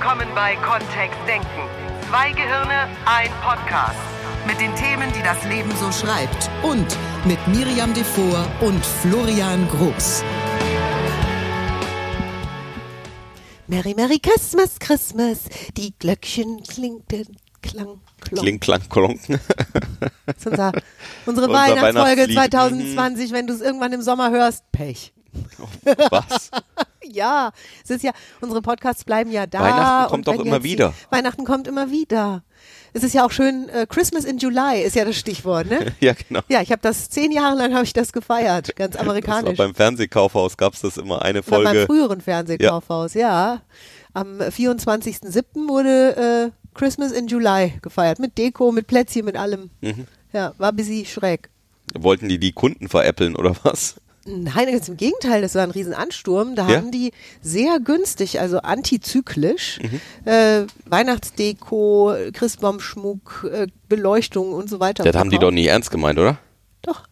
willkommen bei Kontext Denken. Zwei Gehirne, ein Podcast. Mit den Themen, die das Leben so schreibt. Und mit Miriam Devor und Florian Groß. Merry, Merry Christmas, Christmas. Die Glöckchen klingten, klang, klong. Kling, klang, klonk. Das ist unser, unsere Unser Weihnachtsfolge Weihnachtslied. 2020. Wenn du es irgendwann im Sommer hörst, Pech. Was? Ja, es ist ja, unsere Podcasts bleiben ja da. Weihnachten kommt wenn immer jetzt die- wieder. Weihnachten kommt immer wieder. Es ist ja auch schön, äh, Christmas in July ist ja das Stichwort, ne? Ja, genau. Ja, ich habe das zehn Jahre lang habe ich das gefeiert, ganz amerikanisch. beim Fernsehkaufhaus gab es das immer eine Bei meinem Folge. früheren Fernsehkaufhaus, ja. Am 24.07. wurde äh, Christmas in July gefeiert. Mit Deko, mit Plätzchen, mit allem. Mhm. Ja, war ein bisschen schräg. Wollten die die Kunden veräppeln oder was? Nein, ganz im Gegenteil, das war ein Riesenansturm. Da Ja? haben die sehr günstig, also antizyklisch, Mhm. äh, Weihnachtsdeko, Christbaumschmuck, äh, Beleuchtung und so weiter. Das haben die doch nie ernst gemeint, oder? Doch.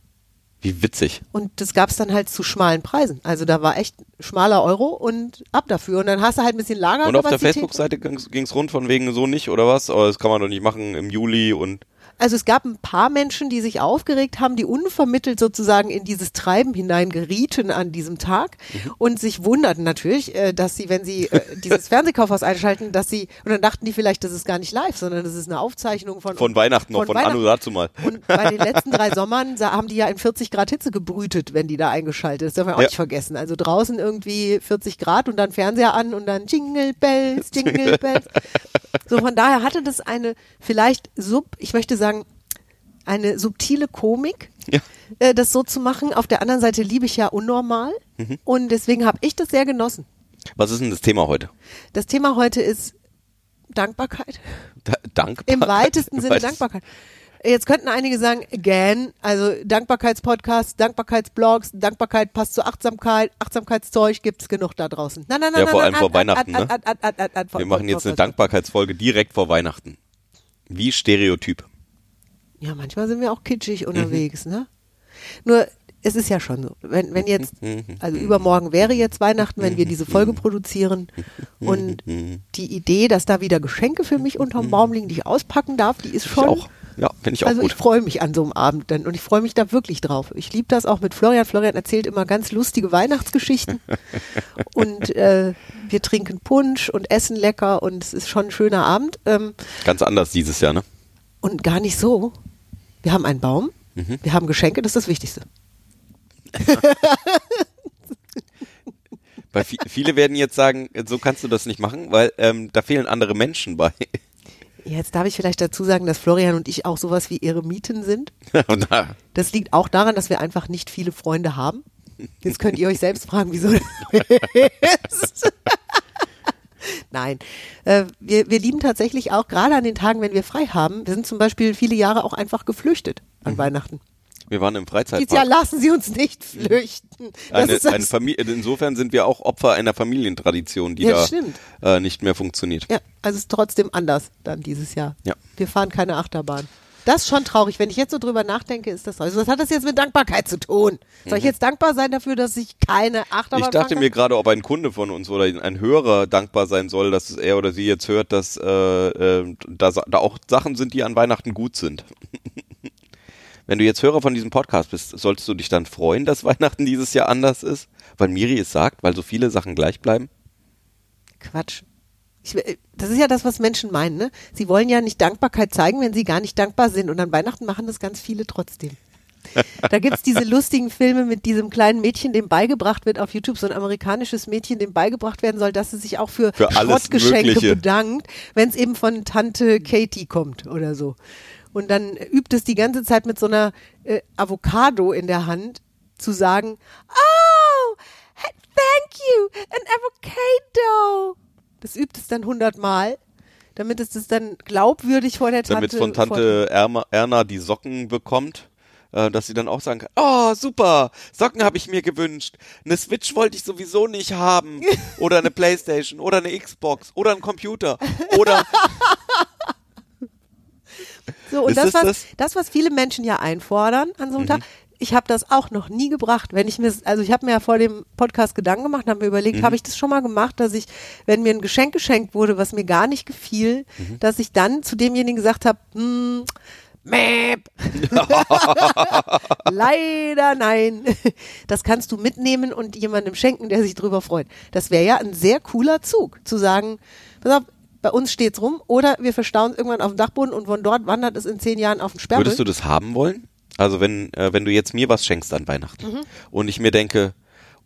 Wie witzig. Und das gab's dann halt zu schmalen Preisen. Also da war echt schmaler Euro und ab dafür. Und dann hast du halt ein bisschen Lager. Und auf der Facebook-Seite ging es rund von wegen so nicht oder was? Aber das kann man doch nicht machen im Juli und Also es gab ein paar Menschen, die sich aufgeregt haben, die unvermittelt sozusagen in dieses Treiben hineingerieten an diesem Tag Mhm. und sich wunderten natürlich, äh, dass sie, wenn sie äh, dieses Fernsehkaufhaus einschalten, dass sie, und dann dachten die vielleicht, das ist gar nicht live, sondern das ist eine Aufzeichnung von von Weihnachten noch, von, Weihnachten. Anno dazu mal. Und bei den letzten drei Sommern haben die ja in 40 Grad Hitze gebrütet, wenn die da eingeschaltet ist. Das dürfen wir auch Ja. nicht vergessen. Also draußen irgendwie 40 Grad und dann Fernseher an und dann Jingle Bells, Jingle Bells. So von daher hatte das eine vielleicht sub, ich möchte sagen, eine subtile Komik, Ja. äh, das so zu machen. Auf der anderen Seite liebe ich ja unnormal Mhm. und deswegen habe ich das sehr genossen. Was ist denn das Thema heute? Das Thema heute ist Dankbarkeit. Da, Dankbarkeit. Im weitesten Sinne? Dankbarkeit. Jetzt könnten einige sagen, again, also Dankbarkeitspodcasts, Dankbarkeitsblogs, Dankbarkeit passt zur Achtsamkeit, Achtsamkeitszeug gibt's genug da draußen. Nein, nein, nein, Ja, nein, vor allem vor an- Weihnachten, an- ne? Wir machen jetzt eine Dankbarkeitsfolge direkt vor Weihnachten. Wie Stereotyp. Ja, manchmal sind wir auch kitschig Mhm. unterwegs, ne? Nur, es ist ja schon so. Wenn, wenn jetzt, Mhm. also übermorgen wäre jetzt Weihnachten, wenn wir diese Folge produzieren und Mhm. die Idee, dass da wieder Geschenke für mich unterm Baum liegen, die ich auspacken darf, die ist Ich schon. auch. Ja, finde ich auch also gut. ich freue mich an so einem Abend dann und ich freue mich da wirklich drauf. Ich liebe das auch mit Florian. Florian erzählt immer ganz lustige Weihnachtsgeschichten und äh, wir trinken Punsch und essen lecker und es ist schon ein schöner Abend ähm, Ganz anders dieses Jahr, ne? und gar nicht so. Wir haben einen Baum, Mhm. wir haben Geschenke, das ist das Wichtigste. Weil vi- viele werden jetzt sagen, so kannst du das nicht machen, weil ähm, da fehlen andere Menschen bei. Jetzt darf ich vielleicht dazu sagen, dass Florian und ich auch sowas wie Eremiten sind. Das liegt auch daran, dass wir einfach nicht viele Freunde haben. Jetzt könnt ihr euch selbst fragen, wieso das ist. Nein, äh, wir, wir lieben tatsächlich auch, gerade an den Tagen, wenn wir frei haben, wir sind zum Beispiel viele Jahre auch einfach geflüchtet an Mhm. Weihnachten. wir waren im Freizeitpark. lassen Sie uns nicht flüchten. Das Eine, eine Familie, insofern sind wir auch Opfer einer Familientradition, die Ja, da äh, nicht mehr funktioniert. ja, also es ist trotzdem anders dann dieses Jahr. Ja. Wir fahren keine Achterbahn. Das ist schon traurig. Wenn ich jetzt so drüber nachdenke, ist das traurig. Was hat das jetzt mit Dankbarkeit zu tun? Soll ich jetzt dankbar sein dafür, dass ich keine Achterbahn Mhm. Ich dachte mir gerade, ob ein Kunde von uns oder ein Hörer dankbar sein soll, dass er oder sie jetzt hört, dass äh, äh, da, da auch Sachen sind, die an Weihnachten gut sind. Wenn du jetzt Hörer von diesem Podcast bist, solltest du dich dann freuen, dass Weihnachten dieses Jahr anders ist? Weil Miri es sagt, weil so viele Sachen gleich bleiben? Quatsch. Ich, äh, das ist ja das, was Menschen meinen. Ne? Sie wollen ja nicht Dankbarkeit zeigen, wenn sie gar nicht dankbar sind. Und an Weihnachten machen das ganz viele trotzdem. Da gibt's diese lustigen Filme mit diesem kleinen Mädchen, dem beigebracht wird auf YouTube, so ein amerikanisches Mädchen, dem beigebracht werden soll, dass sie sich auch für, Für Schrottgeschenke Mögliche. bedankt, wenn es eben von Tante Katie kommt oder so. Und dann übt es die ganze Zeit mit so einer äh, Avocado in der Hand zu sagen, oh, thank you, an avocado. Das übt es dann hundertmal, damit es das dann glaubwürdig vor der Tante Damit von Tante Erma, Erna die Socken bekommt, äh, dass sie dann auch sagen kann, oh super, Socken habe ich mir gewünscht, eine Switch wollte ich sowieso nicht haben oder eine Playstation oder eine Xbox oder ein Computer oder So, und das, es was, das? das? was viele Menschen ja einfordern an so einem Mhm. Tag, ich habe das auch noch nie gebracht. Wenn ich mir, also ich habe mir ja vor dem Podcast Gedanken gemacht, habe mir überlegt, habe ich das schon mal gemacht, dass ich, wenn mir ein Geschenk geschenkt wurde, was mir gar nicht gefiel, dass ich dann zu demjenigen gesagt habe, hm, Mäp. Leider nein. Das kannst du mitnehmen und jemandem schenken, der sich drüber freut. Das wäre ja ein sehr cooler Zug, zu sagen, pass auf, bei uns steht's rum oder wir verstauen es irgendwann auf dem Dachboden und von dort wandert es in zehn Jahren auf den Sperrmüll. Würdest du das haben wollen? Also wenn, äh, wenn du jetzt mir was schenkst an Weihnachten und ich mir denke,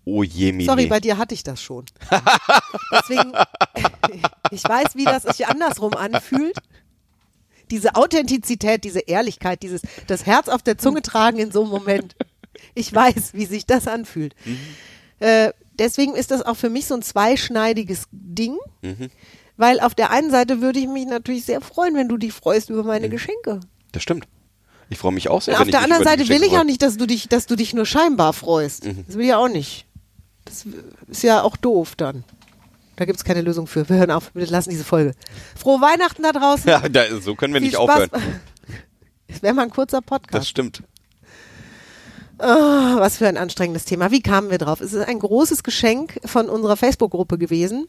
oh je, Mini. Sorry, bei dir hatte ich das schon. Deswegen, ich weiß, wie das sich andersrum anfühlt. Diese Authentizität, diese Ehrlichkeit, dieses das Herz auf der Zunge tragen in so einem Moment. Ich weiß, wie sich das anfühlt. Äh, deswegen ist das auch für mich so ein zweischneidiges Ding, weil auf der einen Seite würde ich mich natürlich sehr freuen, wenn du dich freust über meine Geschenke. Das stimmt. Ich freue mich auch sehr. auf der anderen Seite will ich auch nicht, dass du dich, dass du dich nur scheinbar freust. Mhm. Das will ich auch nicht. Das ist ja auch doof dann. Da gibt es keine Lösung für. Wir hören auf, wir lassen diese Folge. Frohe Weihnachten da draußen. Ja, da, so können wir Viel nicht Spaß. aufhören. Es wäre mal ein kurzer Das Podcast. stimmt. Ah, was für ein anstrengendes Thema. Wie kamen wir drauf? Es ist ein großes Geschenk von unserer Facebook-Gruppe gewesen,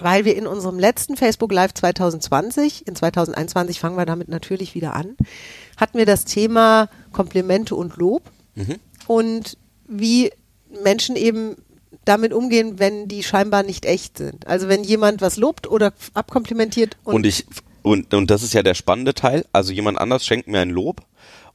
weil wir in unserem letzten Facebook Live 2020, in 2021 fangen wir damit natürlich wieder an, hatten wir das Thema Komplimente und Lob und wie Menschen eben damit umgehen, wenn die scheinbar nicht echt sind. Also wenn jemand was lobt oder abkomplimentiert und, Und, ich, und, und das ist ja der spannende Teil. Also jemand anders schenkt mir ein Lob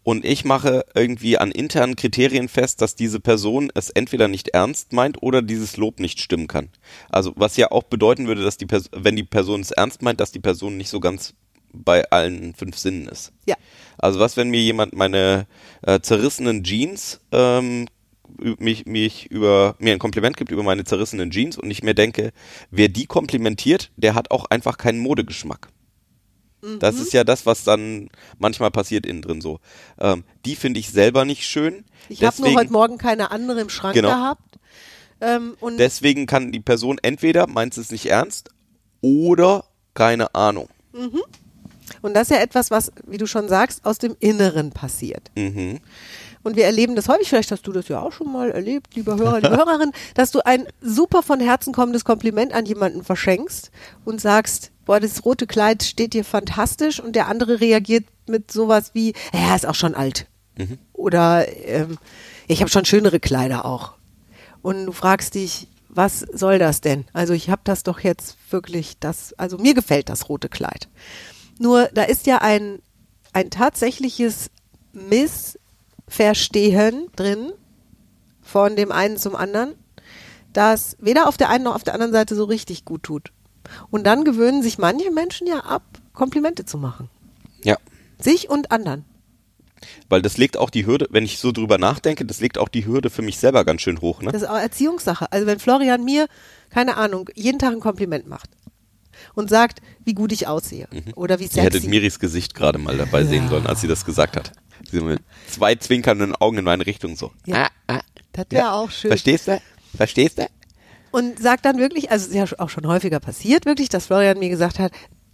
und ich mache irgendwie an internen Kriterien fest, dass diese Person es entweder nicht ernst meint oder dieses Lob nicht stimmen kann. Also was ja auch bedeuten würde, dass die Pers wenn die Person es ernst meint, dass die Person nicht so ganz bei allen fünf Sinnen ist. ja, Also was, wenn mir jemand meine äh, zerrissenen Jeans ähm, mich, mich über mir ein Kompliment gibt über meine zerrissenen Jeans und ich mir denke, wer die komplimentiert, der hat auch einfach keinen Modegeschmack. Das Mhm. ist ja das, was dann manchmal passiert innen drin so. Ähm, die finde ich selber nicht schön. ich habe nur heute Morgen keine andere im Schrank Genau. gehabt. Ähm, und Deswegen kann die Person entweder meint es nicht ernst oder keine Ahnung. Und das ist ja etwas, was, wie du schon sagst, aus dem Inneren passiert. Mhm. Und wir erleben das häufig, vielleicht hast du das ja auch schon mal erlebt, lieber Hörer, liebe Hörerin, dass du ein super von Herzen kommendes Kompliment an jemanden verschenkst und sagst, boah, das rote Kleid steht dir fantastisch und der andere reagiert mit sowas wie, ja, ist auch schon alt. Oder ähm, ich habe schon schönere Kleider auch. Und du fragst dich, was soll das denn? Also ich habe das doch jetzt wirklich, das, also mir gefällt das rote Kleid. Nur da ist ja ein, ein tatsächliches Missverstehen drin von dem einen zum anderen, das weder auf der einen noch auf der anderen Seite so richtig gut tut. Und dann gewöhnen sich manche Menschen ja ab, Komplimente zu machen. Ja. Sich und anderen. Weil das legt auch die Hürde, wenn ich so drüber nachdenke, das legt auch die Hürde für mich selber ganz schön hoch, ne? Das ist auch Erziehungssache. Also wenn Florian mir, keine Ahnung, jeden Tag ein Kompliment macht und sagt, wie gut ich aussehe oder wie Ihr hättet sexy. Miris Gesicht gerade mal dabei sehen sollen, als sie das gesagt hat. Sie mit zwei zwinkernden Augen in meine Richtung so. Ja. Ah, ah, Das wäre ja. auch schön. Verstehst du? Verstehst du? Und sagt dann wirklich, also es ist ja auch schon häufiger passiert, wirklich, dass Florian mir gesagt hat,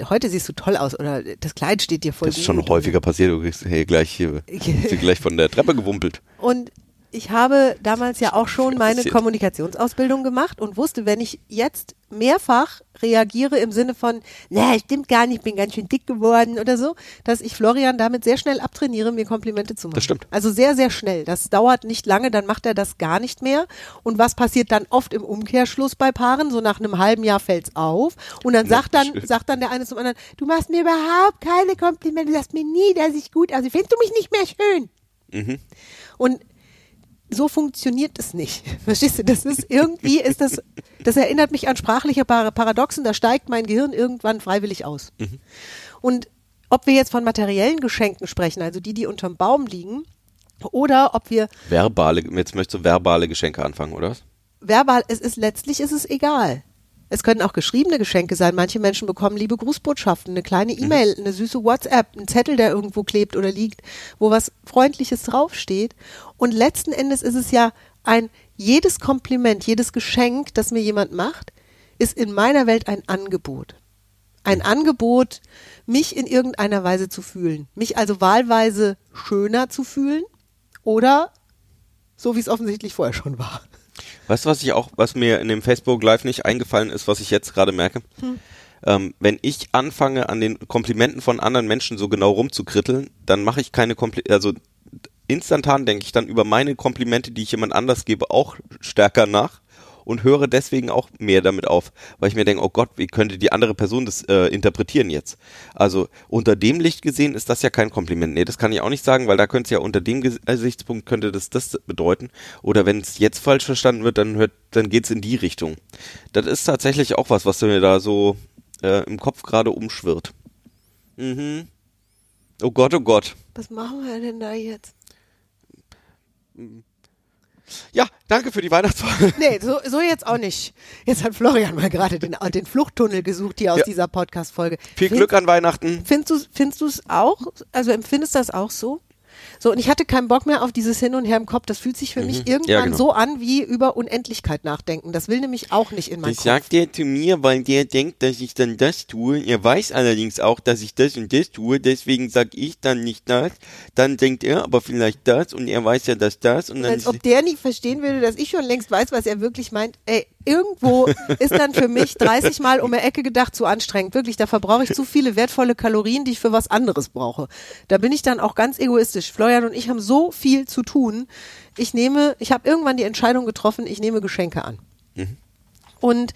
heute siehst du toll aus oder das Kleid steht dir voll Das ist schon häufiger passiert. Du kriegst hey, gleich hier, sie gleich von der Treppe gewumpelt. Und ich habe damals ja auch schon meine. Kommunikationsausbildung gemacht und wusste, wenn ich jetzt mehrfach reagiere im Sinne von, ne, stimmt gar nicht, bin ganz schön dick geworden oder so, dass ich Florian damit sehr schnell abtrainiere, mir Komplimente zu machen. Das stimmt. Also sehr, sehr schnell. Das dauert nicht lange, dann macht er das gar nicht mehr. Und was passiert dann oft im Umkehrschluss bei Paaren? So nach einem halben Jahr fällt's auf. Und dann sagt dann, sagt dann der eine zum anderen, du machst mir überhaupt keine Komplimente, du sagst mir nie, dass ich gut aussehe. Findest du mich nicht mehr schön? Und so funktioniert es nicht. Verstehst du? Das ist irgendwie ist das, das erinnert mich an sprachliche Par- Paradoxen. Da steigt mein Gehirn irgendwann freiwillig aus. Und ob wir jetzt von materiellen Geschenken sprechen, also die, die unterm Baum liegen, oder ob wir Verbale, jetzt möchtest du verbale Geschenke anfangen, oder was? verbal, es ist letztlich ist es egal. Es können auch geschriebene Geschenke sein. Manche Menschen bekommen liebe Grußbotschaften, eine kleine E-Mail, eine süße WhatsApp, ein Zettel, der irgendwo klebt oder liegt, wo was Freundliches draufsteht. Und letzten Endes ist es ja ein, jedes Kompliment, jedes Geschenk, das mir jemand macht, ist in meiner Welt ein Angebot. Ein Angebot, mich in irgendeiner Weise zu fühlen. Mich also wahlweise schöner zu fühlen oder so wie es offensichtlich vorher schon war. Weißt du, was ich auch, was mir in dem Facebook Live nicht eingefallen ist, was ich jetzt gerade merke? Ähm, wenn ich anfange, an den Komplimenten von anderen Menschen so genau rumzukritteln, dann mache ich keine Komplimente, also instantan denke ich dann über meine Komplimente, die ich jemand anders gebe, auch stärker nach und höre deswegen auch mehr damit auf, weil ich mir denke, oh Gott, wie könnte die andere Person das äh, interpretieren jetzt? Also unter dem Licht gesehen ist das ja kein Kompliment. Nee, das kann ich auch nicht sagen, weil da könnte es ja unter dem Gesichtspunkt könnte das das bedeuten. Oder wenn es jetzt falsch verstanden wird, dann hört, dann geht's in die Richtung. Das ist tatsächlich auch was, was mir da so äh, im Kopf gerade umschwirrt. Mhm. Oh Gott, oh Gott. Was machen wir denn da jetzt? Ja, danke für die Weihnachtsfolge. Nee, so, so jetzt auch nicht. Jetzt hat Florian mal gerade den, den Fluchttunnel gesucht hier aus Ja. dieser Podcast-Folge. Viel Glück an Weihnachten. Findest du findest du's auch? Also empfindest du das auch so? So, und ich hatte keinen Bock mehr auf dieses Hin und Her im Kopf. Das fühlt sich für mich irgendwann Mhm. Ja, genau. so an wie über Unendlichkeit nachdenken. Das will nämlich auch nicht in meinen Das Kopf. sagt er zu mir, weil der denkt, dass ich dann das tue. Er weiß allerdings auch, dass ich das und das tue, deswegen sag ich dann nicht das. Dann denkt er aber vielleicht das und er weiß ja, dass das und dann Als ob der nicht verstehen würde, dass ich schon längst weiß, was er wirklich meint. Ey, irgendwo ist dann für mich 30 Mal um die Ecke gedacht zu anstrengend. Wirklich, da verbrauche ich zu viele wertvolle Kalorien, die ich für was anderes brauche. Da bin ich dann auch ganz egoistisch. Florian und ich haben so viel zu tun. Ich nehme, ich habe irgendwann die Entscheidung getroffen, ich nehme Geschenke an. Und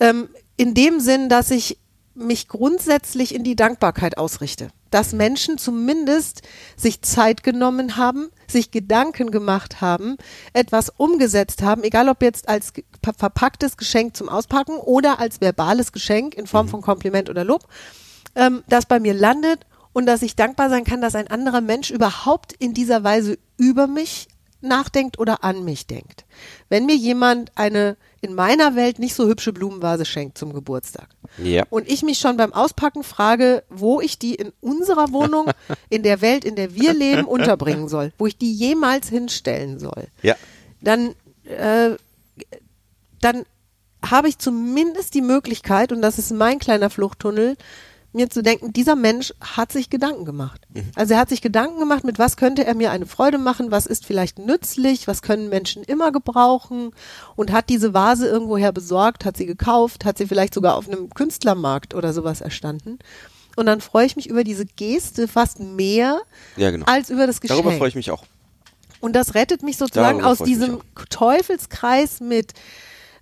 ähm, in dem Sinn, dass ich mich grundsätzlich in die Dankbarkeit ausrichte. Dass Menschen zumindest sich Zeit genommen haben, sich Gedanken gemacht haben, etwas umgesetzt haben, egal ob jetzt als verpacktes Geschenk zum Auspacken oder als verbales Geschenk in Form von Kompliment oder Lob, ähm, das bei mir landet und dass ich dankbar sein kann, dass ein anderer Mensch überhaupt in dieser Weise über mich nachdenkt oder an mich denkt. Wenn mir jemand eine in meiner Welt nicht so hübsche Blumenvase schenkt zum Geburtstag Ja. und ich mich schon beim Auspacken frage, wo ich die in unserer Wohnung, in der Welt, in der wir leben, unterbringen soll, wo ich die jemals hinstellen soll, Ja. dann, äh, dann habe ich zumindest die Möglichkeit, und das ist mein kleiner Fluchttunnel, mir zu denken, dieser Mensch hat sich Gedanken gemacht. Also er hat sich Gedanken gemacht, mit was könnte er mir eine Freude machen, was ist vielleicht nützlich, was können Menschen immer gebrauchen und hat diese Vase irgendwoher besorgt, hat sie gekauft, hat sie vielleicht sogar auf einem Künstlermarkt oder sowas erstanden. Und dann freue ich mich über diese Geste fast mehr Ja, genau. als über das Geschenk. Darüber freue ich mich auch. Und das rettet mich sozusagen Darüber aus diesem Teufelskreis mit,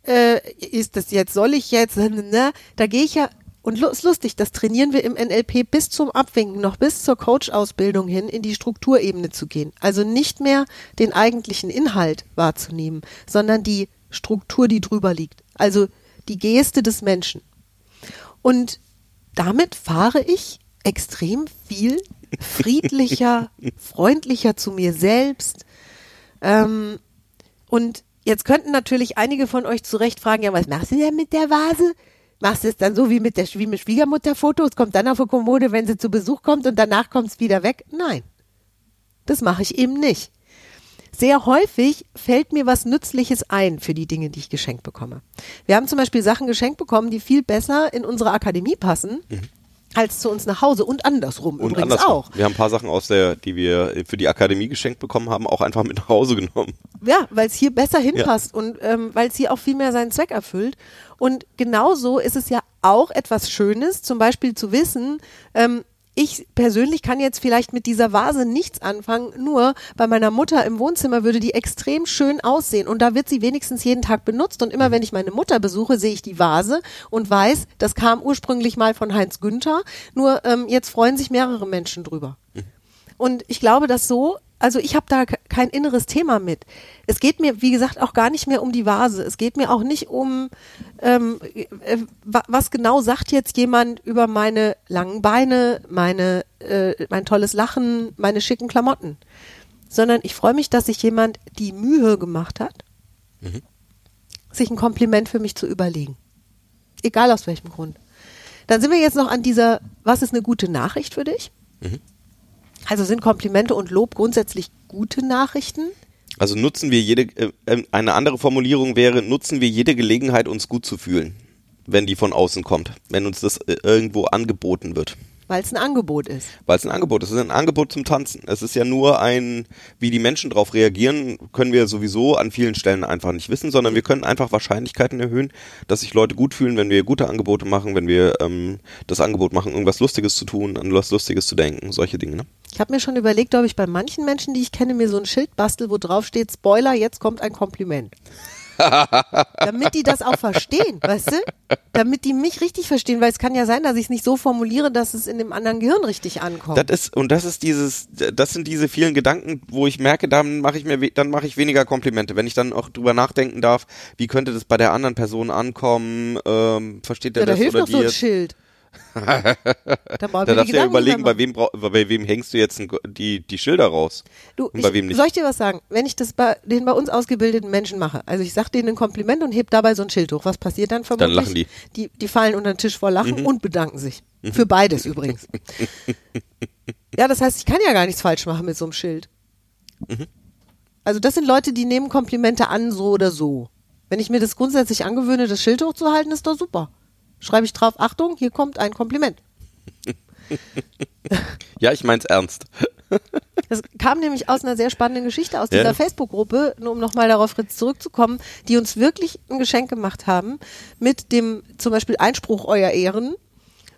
äh, ist das jetzt, soll ich jetzt, ne? da gehe ich ja, und ist lustig, das trainieren wir im NLP bis zum Abwinken, noch bis zur Coach-Ausbildung hin, in die Strukturebene zu gehen. Also nicht mehr den eigentlichen Inhalt wahrzunehmen, sondern die Struktur, die drüber liegt. Also die Geste des Menschen. Und damit fahre ich extrem viel friedlicher, freundlicher zu mir selbst. Ähm, und jetzt könnten natürlich einige von euch zu Recht fragen, ja, was machst du denn mit der Vase? Machst du es dann so wie mit der wie mit Schwiegermutterfotos? Kommt dann auf die Kommode, wenn sie zu Besuch kommt und danach kommt es wieder weg? Nein. Das mache ich eben nicht. Sehr häufig fällt mir was Nützliches ein für die Dinge, die ich geschenkt bekomme. Wir haben zum Beispiel Sachen geschenkt bekommen, die viel besser in unsere Akademie passen, als zu uns nach Hause und andersrum Und übrigens andersrum. auch. Wir haben ein paar Sachen aus der, die wir für die Akademie geschenkt bekommen haben, auch einfach mit nach Hause genommen. Ja, weil es hier besser hinpasst und ähm, weil es hier auch viel mehr seinen Zweck erfüllt. Und genauso ist es ja auch etwas Schönes, zum Beispiel zu wissen, ähm, ich persönlich kann jetzt vielleicht mit dieser Vase nichts anfangen, nur bei meiner Mutter im Wohnzimmer würde die extrem schön aussehen. Und da wird sie wenigstens jeden Tag benutzt. Und immer wenn ich meine Mutter besuche, sehe ich die Vase und weiß, das kam ursprünglich mal von Heinz Günther, nur ähm, jetzt freuen sich mehrere Menschen drüber. Und ich glaube, dass so, also ich habe da ke- kein inneres Thema mit. Es geht mir, wie gesagt, auch gar nicht mehr um die Vase. Es geht mir auch nicht um, ähm, äh, wa- was genau sagt jetzt jemand über meine langen Beine, meine, äh, mein tolles Lachen, meine schicken Klamotten. Sondern ich freue mich, dass sich jemand die Mühe gemacht hat, sich ein Kompliment für mich zu überlegen. Egal aus welchem Grund. Dann sind wir jetzt noch an dieser, was ist eine gute Nachricht für dich? Also sind Komplimente und Lob grundsätzlich gute Nachrichten? Also nutzen wir jede, äh, äh, eine andere Formulierung wäre, nutzen wir jede Gelegenheit, uns gut zu fühlen, wenn die von außen kommt, wenn uns das äh, irgendwo angeboten wird. Weil es ein Angebot ist. Weil es ein Angebot ist. Es ist ein Angebot zum Tanzen. Es ist ja nur ein, wie die Menschen darauf reagieren, können wir sowieso an vielen Stellen einfach nicht wissen, sondern wir können einfach Wahrscheinlichkeiten erhöhen, dass sich Leute gut fühlen, wenn wir gute Angebote machen, wenn wir ähm, das Angebot machen, irgendwas Lustiges zu tun, an was Lustiges zu denken, solche Dinge. Ne? Ich habe mir schon überlegt, ob ich bei manchen Menschen, die ich kenne, mir so ein Schild bastel, wo drauf steht, Spoiler, jetzt kommt ein Kompliment. Damit die das auch verstehen, weißt du? Damit die mich richtig verstehen, weil es kann ja sein, dass ich es nicht so formuliere, dass es in dem anderen Gehirn richtig ankommt. Das ist und das ist dieses, das sind diese vielen Gedanken, wo ich merke, dann mache ich mir, dann mache ich weniger Komplimente, wenn ich dann auch drüber nachdenken darf, wie könnte das bei der anderen Person ankommen, ähm, versteht der ja, da das hilft oder doch so ein die? Schild. da Da darfst du ja überlegen, bei wem, bei wem hängst du jetzt die, die Schilder raus? Du, und bei ich, wem nicht? Soll ich dir was sagen? Wenn ich das bei den bei uns ausgebildeten Menschen mache, also ich sag denen ein Kompliment und heb dabei so ein Schild hoch, was passiert dann vermutlich? lachen die. Mhm. Die, die fallen unter den Tisch vor Lachen und bedanken sich. Für beides übrigens. ja, das heißt, ich kann ja gar nichts falsch machen mit so einem Schild. Mhm. Also das sind Leute, die nehmen Komplimente an, so oder so. Wenn ich mir das grundsätzlich angewöhne, das Schild hochzuhalten, ist doch super. Schreibe ich drauf, Achtung, hier kommt ein Kompliment. Ja, ich mein's ernst. Das kam nämlich aus einer sehr spannenden Geschichte aus Ja. dieser Facebook-Gruppe, nur um nochmal darauf zurückzukommen, die uns wirklich ein Geschenk gemacht haben mit dem zum Beispiel Einspruch Euer Ehren,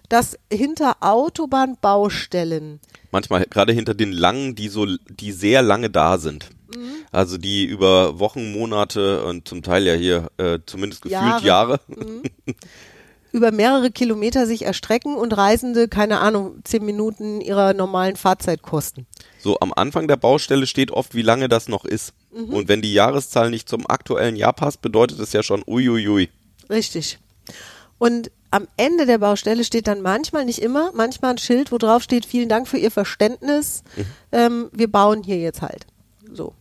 dass hinter Autobahnbaustellen Manchmal gerade hinter den langen, die so, die sehr lange da sind. Mhm. Also die über Wochen, Monate und zum Teil ja hier äh, zumindest gefühlt Jahre. Jahre. über mehrere Kilometer sich erstrecken und Reisende, keine Ahnung, zehn Minuten ihrer normalen Fahrzeit kosten. So am Anfang der Baustelle steht oft, wie lange das noch ist. Mhm. Und wenn die Jahreszahl nicht zum aktuellen Jahr passt, bedeutet es ja schon uiuiui. Richtig. Und am Ende der Baustelle steht dann manchmal, nicht immer, manchmal ein Schild, wo drauf steht, vielen Dank für Ihr Verständnis. Ähm, wir bauen hier jetzt halt. So.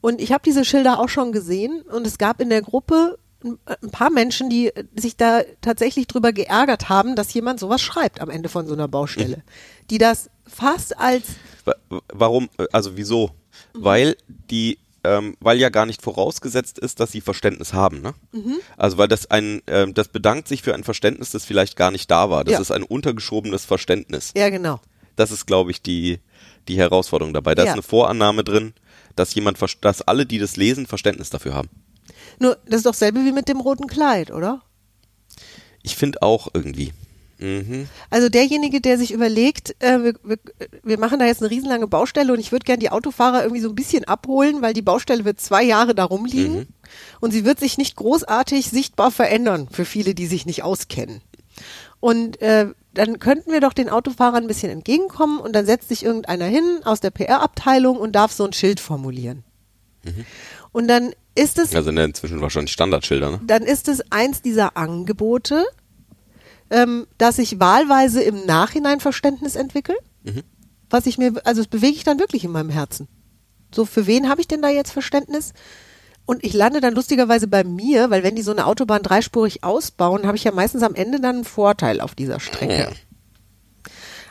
Und ich habe diese Schilder auch schon gesehen und es gab in der Gruppe ein, paar Menschen, die äh, sich da tatsächlich drüber geärgert haben, dass jemand sowas schreibt am Ende von so einer Baustelle. Die das fast als Wa- Warum, äh, also wieso? Weil die, ähm, weil ja gar nicht vorausgesetzt ist, dass sie Verständnis haben, ne? Also weil das ein, ähm, das bedankt sich für ein Verständnis, das vielleicht gar nicht da war. Das Ja. ist ein untergeschobenes Verständnis. ja genau. Das ist, glaube ich, die, die Herausforderung dabei. Da Ja. ist eine Vorannahme drin, dass jemand, dass alle, die das lesen, Verständnis dafür haben. Nur das ist doch selbe wie mit dem roten Kleid, oder? Ich finde auch irgendwie. Mhm. Also derjenige, der sich überlegt, äh, wir, wir, wir machen da jetzt eine riesenlange Baustelle und ich würde gern die Autofahrer irgendwie so ein bisschen abholen, weil die Baustelle wird zwei Jahre da rumliegen und sie wird sich nicht großartig sichtbar verändern für viele, die sich nicht auskennen. Und äh, dann könnten wir doch den Autofahrern ein bisschen entgegenkommen und dann setzt sich irgendeiner hin aus der PR-Abteilung und darf so ein Schild formulieren. Und dann ist es Also inzwischen wahrscheinlich Standardschilder, ne? dann ist es eins dieser Angebote, ähm, dass ich wahlweise im Nachhinein Verständnis entwickle. Was ich mir, also das bewege ich dann wirklich in meinem Herzen. So, für wen habe ich denn da jetzt Verständnis? Und ich lande dann lustigerweise bei mir, weil wenn die so eine Autobahn dreispurig ausbauen, habe ich ja meistens am Ende dann einen Vorteil auf dieser Strecke.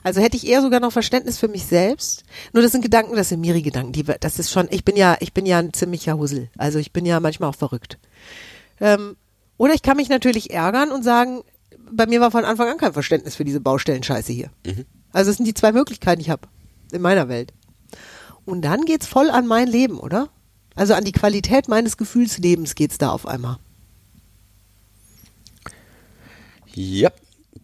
Also hätte ich eher sogar noch Verständnis für mich selbst. Nur das sind Gedanken, das sind Miri-Gedanken. Die, das ist schon, ich bin ja, ich bin ja ein ziemlicher Hussel. Also ich bin ja manchmal auch verrückt. Ähm, oder ich kann mich natürlich ärgern und sagen, bei mir war von Anfang an kein Verständnis für diese Baustellenscheiße hier. Also es sind die zwei Möglichkeiten, die ich habe in meiner Welt. Und dann geht's voll an mein Leben, oder? Also an die Qualität meines Gefühlslebens geht's da auf einmal. Ja,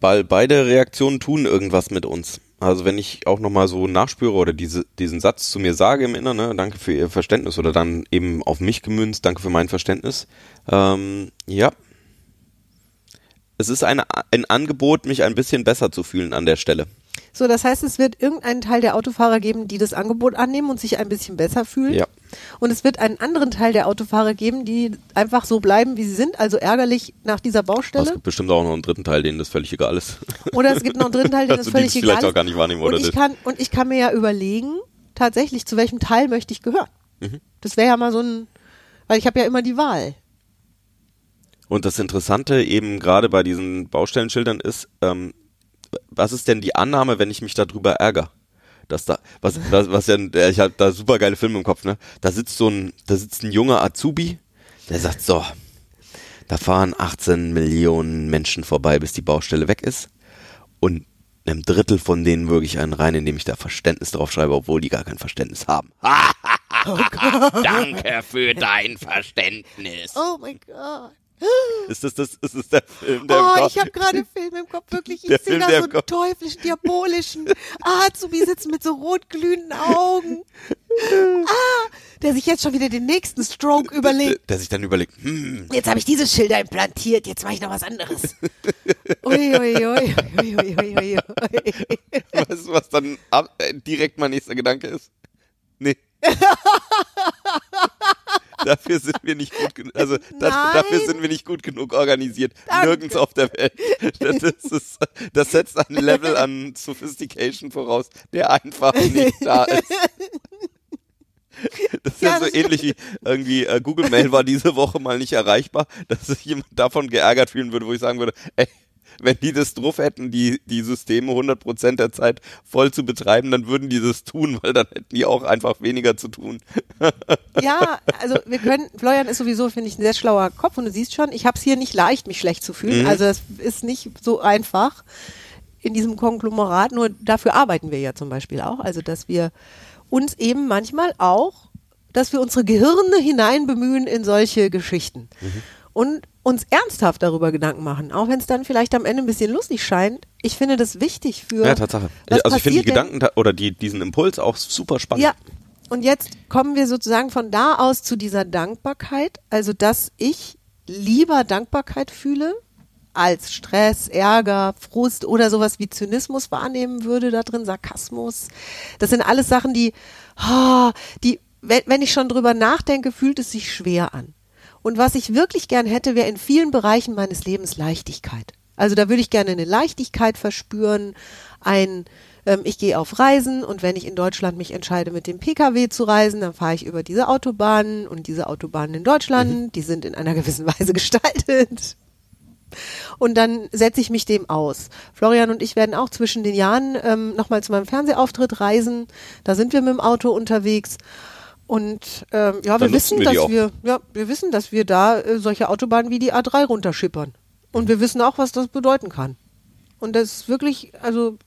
beide Reaktionen tun irgendwas mit uns. Also wenn ich auch nochmal so nachspüre oder diese, diesen Satz zu mir sage im Inneren, ne, danke für Ihr Verständnis oder dann eben auf mich gemünzt, danke für mein Verständnis. Ähm, ja. Es ist eine, ein Angebot, mich ein bisschen besser zu fühlen an der Stelle. So, das heißt, es wird irgendeinen Teil der Autofahrer geben, die das Angebot annehmen und sich ein bisschen besser fühlen. Ja. Und es wird einen anderen Teil der Autofahrer geben, die einfach so bleiben, wie sie sind, also ärgerlich nach dieser Aber es Baustelle. gibt bestimmt auch noch einen dritten Teil, denen das völlig egal ist. Oder es gibt noch einen dritten Teil, Also das die völlig egal vielleicht ist. auch gar nicht wahrnehmen und oder ich das. kann Und ich kann mir ja überlegen, tatsächlich, zu welchem Teil möchte ich gehören. Mhm. Das wäre ja mal so ein, weil ich habe ja immer die Wahl. Und das Interessante eben gerade bei diesen Baustellenschildern ist, ähm, was ist denn die Annahme, wenn ich mich darüber ärgere? Dass da, was, was, was ja, äh, ich habe da super geile Filme im Kopf, ne? Da sitzt so ein, da sitzt ein junger Azubi, der sagt so, da fahren 18 Millionen Menschen vorbei, bis die Baustelle weg ist. Und einem Drittel von denen wirklich einen rein, indem ich da Verständnis drauf schreibe, obwohl die gar kein Verständnis haben. Danke für dein Verständnis. Oh mein Gott. Ist das, das, ist das der Film, der im Oh, ich habe gerade Filme im Kopf, wirklich. Ich sehe Film, da so einen teuflischen, diabolischen Azubi sitzen mit so rotglühenden Augen. Ah, der sich jetzt schon wieder den nächsten Stroke überlegt. der sich dann überlegt, hm, Jetzt habe ich diese Schilder implantiert, jetzt mache ich noch was anderes. Ui, ui, ui, ui, ui, ui, ui, ui. weißt du, was dann ab, äh, direkt mein nächster Gedanke ist? Nee. dafür sind wir nicht gut genug, also das, dafür sind wir nicht gut genug organisiert. Danke. Nirgends auf der Welt. Das, ist, das setzt ein Level an Sophistication voraus, der einfach nicht da ist. Das ist ja, Ja, so ähnlich wie irgendwie äh, Google Mail war diese Woche mal nicht erreichbar, dass sich jemand davon geärgert fühlen würde, wo ich sagen würde, ey, wenn die das drauf hätten, die, die Systeme 100% der Zeit voll zu betreiben, dann würden die das tun, weil dann hätten die auch einfach weniger zu tun. Ja, also wir können, Florian ist sowieso, finde ich, ein sehr schlauer Kopf und du siehst schon, ich habe es hier nicht leicht, mich schlecht zu fühlen. Mhm. Also es ist nicht so einfach in diesem Konglomerat, nur dafür arbeiten wir ja zum Beispiel auch. Also dass wir uns eben manchmal auch, dass wir unsere Gehirne hinein bemühen in solche Geschichten. Mhm. Und uns ernsthaft darüber Gedanken machen, auch wenn es dann vielleicht am Ende ein bisschen lustig scheint. Ich finde das wichtig für. Ja, Tatsache. was Also ich finde die Gedanken da- oder die, diesen Impuls auch super spannend. ja, und jetzt kommen wir sozusagen von da aus zu dieser Dankbarkeit. Also, dass ich lieber Dankbarkeit fühle als Stress, Ärger, Frust oder sowas wie Zynismus wahrnehmen würde da drin, Sarkasmus. Das sind alles Sachen, die, ah, die, wenn, wenn ich schon drüber nachdenke, fühlt es sich schwer an. Und was ich wirklich gern hätte, wäre in vielen Bereichen meines Lebens Leichtigkeit. Also da würde ich gerne eine Leichtigkeit verspüren, ein ähm, ich gehe auf Reisen und wenn ich in Deutschland mich entscheide, mit dem Pkw zu reisen, dann fahre ich über diese Autobahnen und diese Autobahnen in Deutschland, die sind in einer gewissen Weise gestaltet. Und dann setze ich mich dem aus. Florian und ich werden auch zwischen den Jahren ähm, nochmal zu meinem Fernsehauftritt reisen. Da sind wir mit dem Auto unterwegs. Und ähm, ja, wir wissen, wir dass wir, ja, wir wissen, dass wir da äh, solche Autobahnen wie die A3 runterschippern. Und wir wissen auch, was das bedeuten kann. Und das ist wirklich, also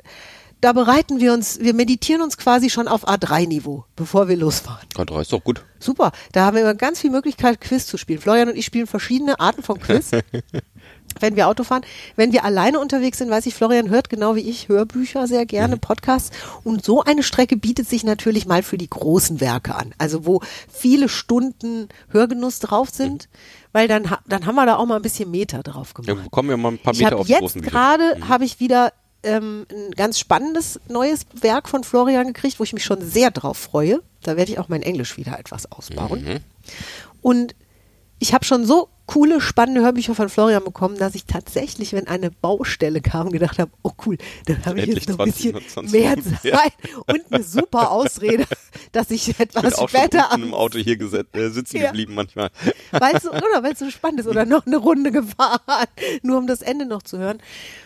da bereiten wir uns, wir meditieren uns quasi schon auf A3-Niveau, bevor wir losfahren. Gott, ist doch gut. Super. Da haben wir immer ganz viel Möglichkeit, Quiz zu spielen. Florian und ich spielen verschiedene Arten von Quiz. wenn wir Auto fahren. Wenn wir alleine unterwegs sind, weiß ich, Florian hört genau wie ich Hörbücher sehr gerne, Podcasts. Und so eine Strecke bietet sich natürlich mal für die großen Werke an. Also wo viele Stunden Hörgenuss drauf sind, weil dann, dann haben wir da auch mal ein bisschen Meter drauf Ja, gemacht. kommen wir mal ein paar Meter auf die jetzt großen Bücher. gerade habe ich wieder ähm, ein ganz spannendes neues Werk von Florian gekriegt, wo ich mich schon sehr drauf freue. Da werde ich auch mein Englisch wieder etwas ausbauen. Mhm. Und ich habe schon so coole, spannende Hörbücher von Florian bekommen, dass ich tatsächlich, wenn eine Baustelle kam, gedacht habe, oh cool, dann habe ich jetzt noch ein 20, bisschen 20 mehr Zeit mehr. und eine super Ausrede, dass ich Ich bin etwas auch schon später im Auto hier gesetzt, äh, sitzen Ja. geblieben manchmal. weil es so, oder weil es so spannend ist oder noch eine Runde gefahren, nur um das Ende noch zu hören.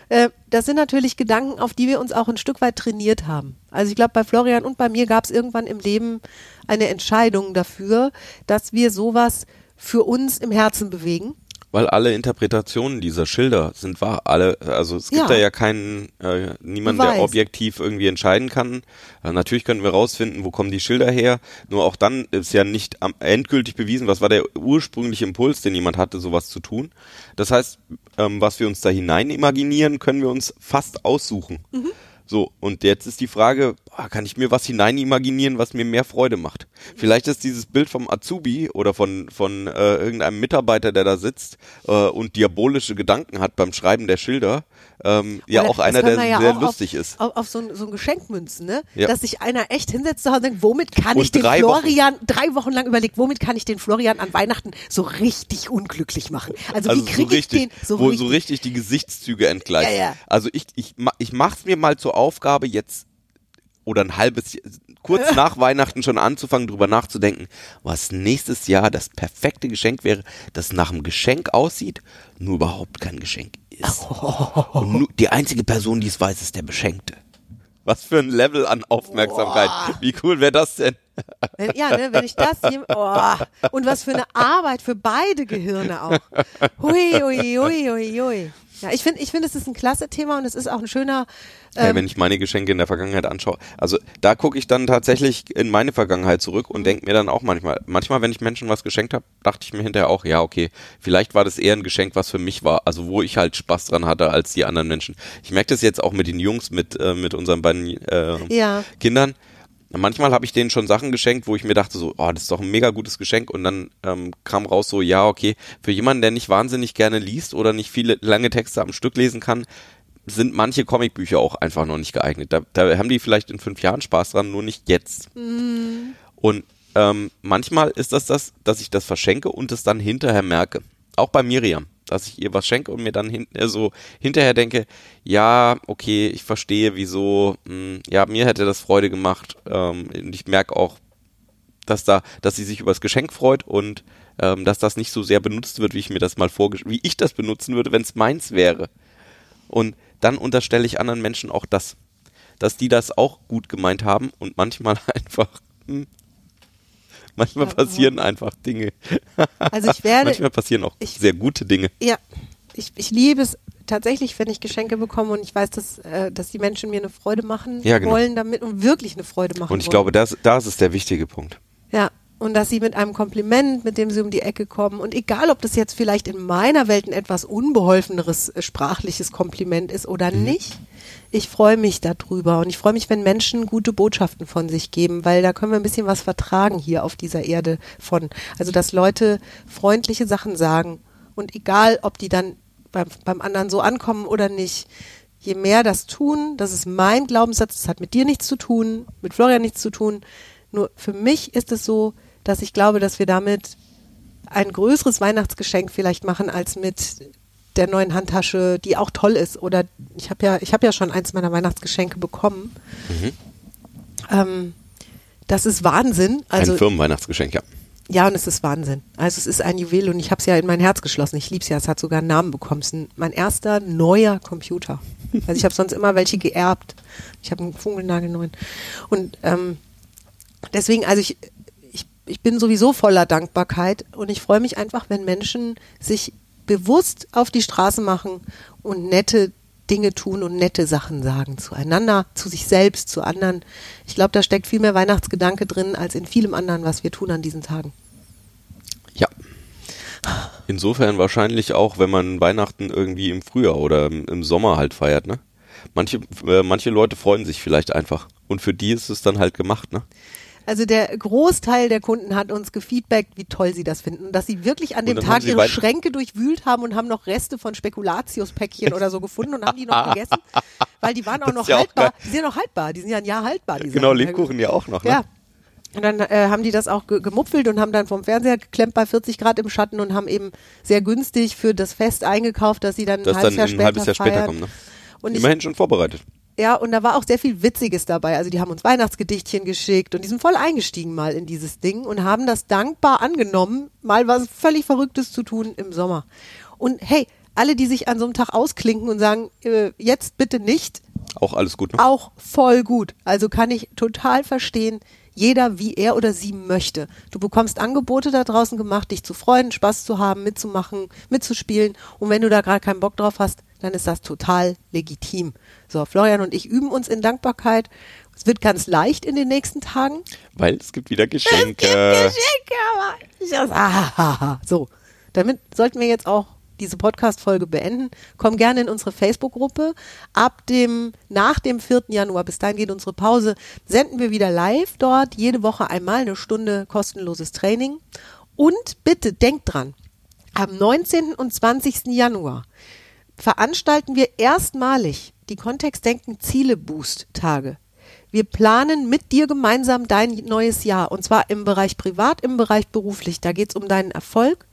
Äh, das sind natürlich Gedanken, auf die wir uns auch ein Stück weit trainiert haben. Also ich glaube, bei Florian und bei mir gab es irgendwann im Leben eine Entscheidung dafür, dass wir sowas für uns im Herzen bewegen. Weil alle Interpretationen dieser Schilder sind wahr. Alle, also es gibt Ja. da ja keinen, äh, niemanden, der objektiv irgendwie entscheiden kann. Äh, natürlich könnten wir rausfinden, wo kommen die Schilder her. Nur auch dann ist ja nicht am, endgültig bewiesen, was war der ursprüngliche Impuls, den jemand hatte, sowas zu tun. Das heißt, ähm, was wir uns da hinein imaginieren, können wir uns fast aussuchen. Mhm. So, und jetzt ist die Frage, kann ich mir was hinein imaginieren, was mir mehr Freude macht? Vielleicht ist dieses Bild vom Azubi oder von, von äh, irgendeinem Mitarbeiter, der da sitzt äh, und diabolische Gedanken hat beim Schreiben der Schilder, ähm, ja auch einer, der ja sehr lustig auf, ist. Auf, auf so, ein, so ein Geschenkmünzen, ne? Ja. Dass sich einer echt hinsetzt zu Hause und denkt, womit kann Und ich den drei Wochen- Florian, drei Wochen lang überlegt, womit kann ich den Florian an Weihnachten so richtig unglücklich machen? Also, Also wie so kriege ich richtig, den so wo richtig? so richtig die Gesichtszüge entgleisen. Ja, ja. Also ich, ich, ich mach's mir mal zur Aufgabe, jetzt oder ein halbes Jahr, kurz nach Weihnachten schon anzufangen, drüber nachzudenken, was nächstes Jahr das perfekte Geschenk wäre, das nach einem Geschenk aussieht, nur überhaupt kein Geschenk ist. Und nur, die einzige Person, die es weiß, ist der Beschenkte. Was für ein Level an Aufmerksamkeit. Wie cool wäre das denn? Wenn, ja, ne, wenn ich das hier, oh, und was für eine Arbeit für beide Gehirne auch. Hui, hui, hui, hui, hui. Ja, ich finde, ich finde, es ist ein klasse Thema und es ist auch ein schöner. Ja, Ähm, wenn ich meine Geschenke in der Vergangenheit anschaue. Also da gucke ich dann tatsächlich in meine Vergangenheit zurück und denke mir dann auch manchmal, manchmal, wenn ich Menschen was geschenkt habe, dachte ich mir hinterher auch, ja, okay, vielleicht war das eher ein Geschenk, was für mich war, also wo ich halt Spaß dran hatte als die anderen Menschen. Ich merke das jetzt auch mit den Jungs, mit, äh, mit unseren beiden äh, Ja. Kindern. Manchmal habe ich denen schon Sachen geschenkt, wo ich mir dachte so, oh, das ist doch ein mega gutes Geschenk und dann ähm, kam raus so, ja, okay, für jemanden, der nicht wahnsinnig gerne liest oder nicht viele lange Texte am Stück lesen kann, sind manche Comicbücher auch einfach noch nicht geeignet. Da, da haben die vielleicht in fünf Jahren Spaß dran, nur nicht jetzt. Und ähm, manchmal ist das das, dass ich das verschenke und es dann hinterher merke. Auch bei Miriam, dass ich ihr was schenke und mir dann hin, äh, so hinterher denke, ja, okay, ich verstehe, wieso, mh, ja, mir hätte das Freude gemacht. Ähm, und ich merke auch, dass da, dass sie sich über das Geschenk freut und ähm, dass das nicht so sehr benutzt wird, wie ich mir das mal vorgestellt, wie ich das benutzen würde, wenn es meins wäre. Und dann unterstelle ich anderen Menschen auch das, dass die das auch gut gemeint haben und manchmal einfach, hm, manchmal passieren einfach Dinge. Also ich werde, manchmal passieren auch ich- sehr gute Dinge. ja, ich, ich liebe es tatsächlich, wenn ich Geschenke bekomme und ich weiß, dass, äh, dass die Menschen mir eine Freude machen Ja, genau. wollen damit und wirklich eine Freude machen Und ich wollen. glaube, das, das ist der wichtige Punkt. Ja, und dass sie mit einem Kompliment, mit dem sie um die Ecke kommen und egal, ob das jetzt vielleicht in meiner Welt ein etwas unbeholfeneres äh, sprachliches Kompliment ist oder Mhm. nicht, ich freue mich darüber und ich freue mich, wenn Menschen gute Botschaften von sich geben, weil da können wir ein bisschen was vertragen hier auf dieser Erde von. Also, dass Leute freundliche Sachen sagen und egal, ob die dann beim, beim anderen so ankommen oder nicht, je mehr das tun, das ist mein Glaubenssatz, das hat mit dir nichts zu tun, mit Florian nichts zu tun. Nur für mich ist es so, dass ich glaube, dass wir damit ein größeres Weihnachtsgeschenk vielleicht machen als mit der neuen Handtasche, die auch toll ist. Oder ich habe ja, ich habe ja schon eins meiner Weihnachtsgeschenke bekommen. Ähm, das ist Wahnsinn. Also Ein Firmenweihnachtsgeschenk, ja. ja, und es ist Wahnsinn. Also es ist ein Juwel und ich habe es ja in mein Herz geschlossen. Ich liebe es ja. Es hat sogar einen Namen bekommen. Es ist ein, mein erster neuer Computer. Also ich habe sonst immer welche geerbt. Ich habe einen funkelnagelneuen. Und ähm, deswegen, also ich, ich, ich bin sowieso voller Dankbarkeit und ich freue mich einfach, wenn Menschen sich bewusst auf die Straße machen und nette Dinge tun und nette Sachen sagen zueinander, zu sich selbst, zu anderen. Ich glaube, da steckt viel mehr Weihnachtsgedanke drin als in vielem anderen, was wir tun an diesen Tagen. Ja. Insofern wahrscheinlich auch, wenn man Weihnachten irgendwie im Frühjahr oder im, Sommer halt feiert, ne? Manche, äh, manche Leute freuen sich vielleicht einfach. Und für die ist es dann halt gemacht, ne? Also der Großteil der Kunden hat uns gefeedbackt, wie toll sie das finden. Und dass sie wirklich an dem Tag ihre Schränke durchwühlt haben und haben noch Reste von Spekulatius-Päckchen oder so gefunden und haben die noch gegessen, weil die waren auch Das noch ja auch haltbar. geil. die sind ja noch haltbar, die sind ja ein Jahr haltbar. Die Genau. Lebkuchen ja auch noch, ne? Ja. Und dann äh, haben die das auch ge gemupfelt und haben dann vom Fernseher geklemmt bei 40 Grad im Schatten und haben eben sehr günstig für das Fest eingekauft, dass sie dann ein Das halbes dann Jahr ein später halbes Jahr später kommt, ne? Und ich, Immerhin schon vorbereitet. Ja, und da war auch sehr viel Witziges dabei. Also die haben uns Weihnachtsgedichtchen geschickt und die sind voll eingestiegen mal in dieses Ding und haben das dankbar angenommen, mal was völlig Verrücktes zu tun im Sommer. Und hey, alle, die sich an so einem Tag ausklinken und sagen, äh, jetzt bitte nicht, Auch alles gut, ne? auch voll gut. Also kann ich total verstehen, jeder wie er oder sie möchte. Du bekommst Angebote da draußen gemacht, dich zu freuen, Spaß zu haben, mitzumachen, mitzuspielen. Und wenn du da gerade keinen Bock drauf hast, dann ist das total legitim. So, Florian und ich üben uns in Dankbarkeit. Es wird ganz leicht in den nächsten Tagen. Weil es gibt wieder Geschenke. Geschenke, aber ich das, ah, so. Damit sollten wir jetzt auch diese Podcast-Folge beenden. Komm gerne in unsere Facebook-Gruppe. Ab dem, nach dem 4. Januar, bis dahin geht unsere Pause, senden wir wieder live dort, jede Woche einmal eine Stunde kostenloses Training. Und bitte denkt dran, am 19. und 20. Januar veranstalten wir erstmalig die Kontextdenken Ziele Boost Tage. Wir planen mit dir gemeinsam dein neues Jahr und zwar im Bereich privat, im Bereich beruflich. Da geht es um deinen Erfolg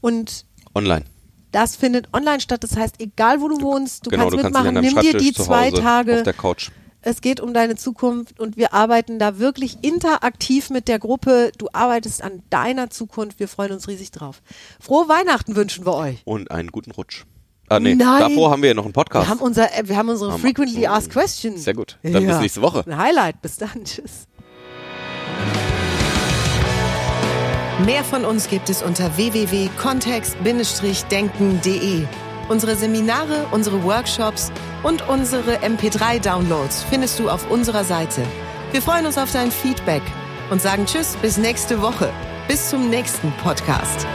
und Online. das findet online statt. Das heißt, egal wo du wohnst, du genau, kannst du kannst mitmachen, an deinem nimm dir die zwei Tage. auf der Couch. Es geht um deine Zukunft und wir arbeiten da wirklich interaktiv mit der Gruppe. Du arbeitest an deiner Zukunft. Wir freuen uns riesig drauf. Frohe Weihnachten wünschen wir euch. Und einen guten Rutsch. Ah, nee, Nein. davor haben wir ja noch einen Podcast. Wir haben, unser, äh, wir haben unsere Frequently Asked Questions. Sehr gut. Dann bis nächste Woche. Ein Highlight. Bis dann. Tschüss. Mehr von uns gibt es unter www.kontext-denken.de. Unsere Seminare, unsere Workshops und unsere MP3-Downloads findest du auf unserer Seite. Wir freuen uns auf dein Feedback und sagen Tschüss bis nächste Woche. Bis zum nächsten Podcast.